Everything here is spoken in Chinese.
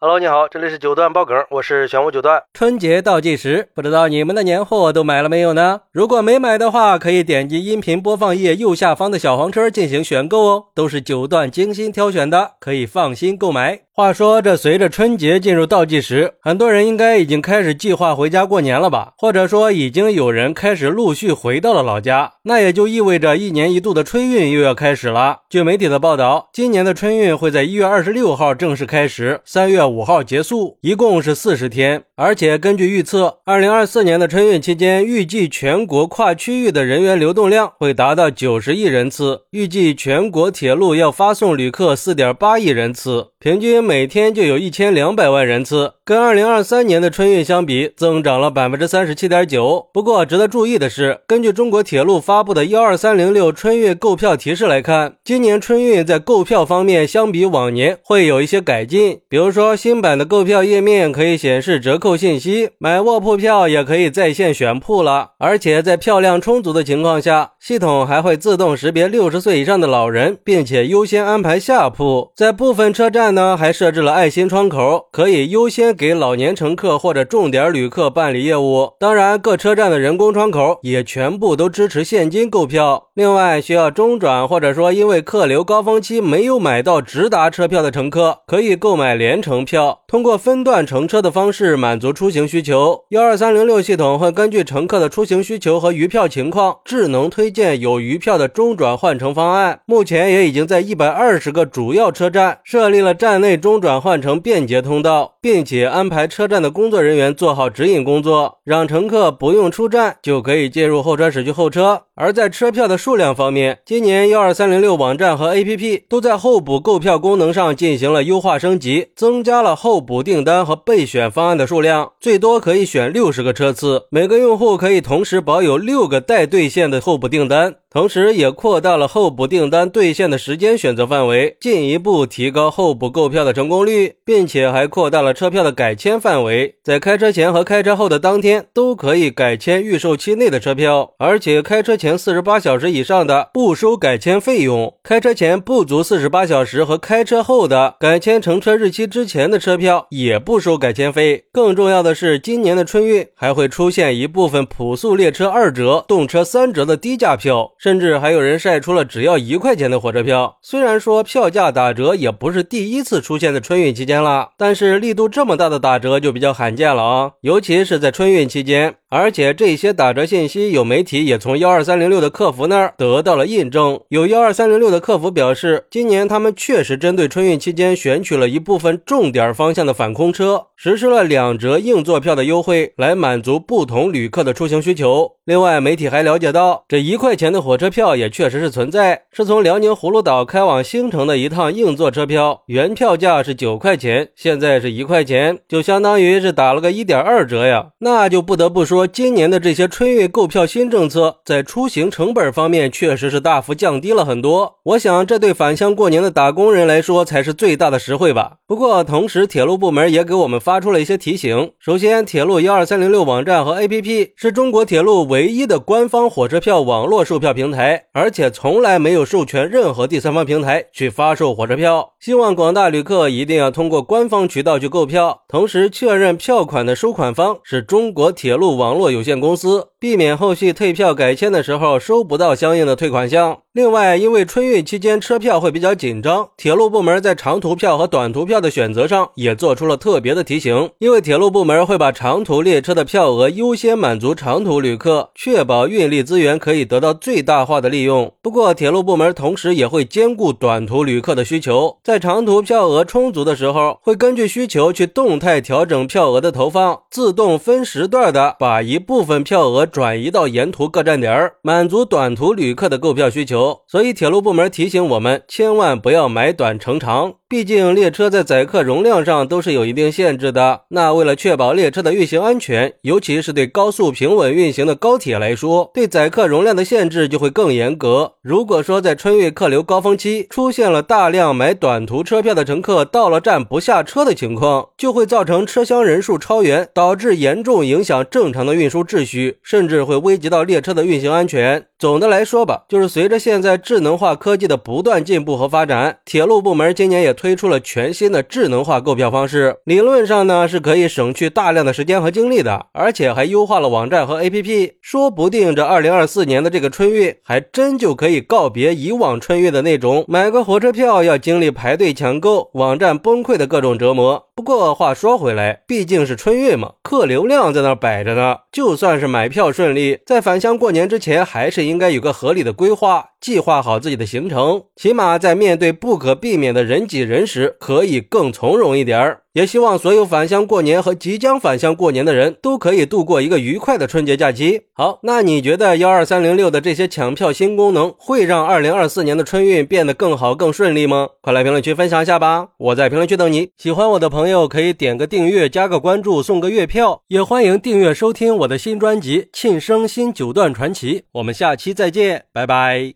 Hello，你好，这里是九段爆梗，我是玄武九段。春节倒计时，不知道你们的年货都买了没有呢？如果没买的话，可以点击音频播放页右下方的小黄车进行选购哦，都是九段精心挑选的，可以放心购买。话说，这随着春节进入倒计时，很多人应该已经开始计划回家过年了吧？或者说，已经有人开始陆续回到了老家，那也就意味着一年一度的春运又要开始了。据媒体的报道，今年的春运会在一月二十六号正式开始，三月五号结束，一共是四十天。而且根据预测，二零二四年的春运期间，预计全国跨区域的人员流动量会达到九十亿人次，预计全国铁路要发送旅客四点八亿人次，平均。每天就有一千两百万人次，跟二零二三年的春运相比，增长了百分之三十七点九。不过，值得注意的是，根据中国铁路发布的幺二三零六春运购票提示来看，今年春运在购票方面相比往年会有一些改进。比如说，新版的购票页面可以显示折扣信息，买卧铺票也可以在线选铺了。而且在票量充足的情况下，系统还会自动识别六十岁以上的老人，并且优先安排下铺。在部分车站呢，还设置了爱心窗口，可以优先给老年乘客或者重点旅客办理业务。当然，各车站的人工窗口也全部都支持现金购票。另外，需要中转或者说因为客流高峰期没有买到直达车票的乘客，可以购买联程票，通过分段乘车的方式满足出行需求。幺二三零六系统会根据乘客的出行需求和余票情况，智能推荐有余票的中转换乘方案。目前也已经在一百二十个主要车站设立了站内中。中转换成便捷通道，并且安排车站的工作人员做好指引工作，让乘客不用出站就可以进入候车室去候车。而在车票的数量方面，今年幺二三零六网站和 APP 都在候补购票功能上进行了优化升级，增加了候补订单和备选方案的数量，最多可以选六十个车次，每个用户可以同时保有六个待兑现的候补订单。同时，也扩大了候补订单兑现的时间选择范围，进一步提高候补购票的成功率，并且还扩大了车票的改签范围，在开车前和开车后的当天都可以改签预售期内的车票，而且开车前前四十八小时以上的不收改签费用，开车前不足四十八小时和开车后的改签乘车日期之前的车票也不收改签费。更重要的是，今年的春运还会出现一部分普速列车二折、动车三折的低价票。甚至还有人晒出了只要一块钱的火车票。虽然说票价打折也不是第一次出现在春运期间了，但是力度这么大的打折就比较罕见了啊！尤其是在春运期间。而且这些打折信息，有媒体也从幺二三零六的客服那儿得到了印证。有幺二三零六的客服表示，今年他们确实针对春运期间选取了一部分重点方向的反空车，实施了两折硬座票的优惠，来满足不同旅客的出行需求。另外，媒体还了解到，这一块钱的火车票也确实是存在，是从辽宁葫芦岛开往兴城的一趟硬座车票，原票价是九块钱，现在是一块钱，就相当于是打了个一点二折呀。那就不得不说。说今年的这些春运购票新政策，在出行成本方面确实是大幅降低了很多。我想，这对返乡过年的打工人来说才是最大的实惠吧。不过，同时铁路部门也给我们发出了一些提醒。首先，铁路幺二三零六网站和 APP 是中国铁路唯一的官方火车票网络售票平台，而且从来没有授权任何第三方平台去发售火车票。希望广大旅客一定要通过官方渠道去购票，同时确认票款的收款方是中国铁路网。络有限公司，避免后续退票改签的时候收不到相应的退款项。另外，因为春运期间车票会比较紧张，铁路部门在长途票和短途票的选择上也做出了特别的提醒。因为铁路部门会把长途列车的票额优先满足长途旅客，确保运力资源可以得到最大化的利用。不过，铁路部门同时也会兼顾短途旅客的需求，在长途票额充足的时候，会根据需求去动态调整票额的投放，自动分时段的把。一部分票额转移到沿途各站点，满足短途旅客的购票需求。所以，铁路部门提醒我们，千万不要买短乘长。毕竟列车在载客容量上都是有一定限制的。那为了确保列车的运行安全，尤其是对高速平稳运行的高铁来说，对载客容量的限制就会更严格。如果说在春运客流高峰期出现了大量买短途车票的乘客到了站不下车的情况，就会造成车厢人数超员，导致严重影响正常的运输秩序，甚至会危及到列车的运行安全。总的来说吧，就是随着现在智能化科技的不断进步和发展，铁路部门今年也。推出了全新的智能化购票方式，理论上呢是可以省去大量的时间和精力的，而且还优化了网站和 APP，说不定这二零二四年的这个春运还真就可以告别以往春运的那种买个火车票要经历排队抢购、网站崩溃的各种折磨。不过话说回来，毕竟是春运嘛，客流量在那摆着呢。就算是买票顺利，在返乡过年之前，还是应该有个合理的规划，计划好自己的行程，起码在面对不可避免的人挤人时，可以更从容一点儿。也希望所有返乡过年和即将返乡过年的人都可以度过一个愉快的春节假期。好，那你觉得幺二三零六的这些抢票新功能会让二零二四年的春运变得更好、更顺利吗？快来评论区分享一下吧！我在评论区等你。喜欢我的朋友可以点个订阅、加个关注、送个月票，也欢迎订阅收听我的新专辑《庆生新九段传奇》。我们下期再见，拜拜。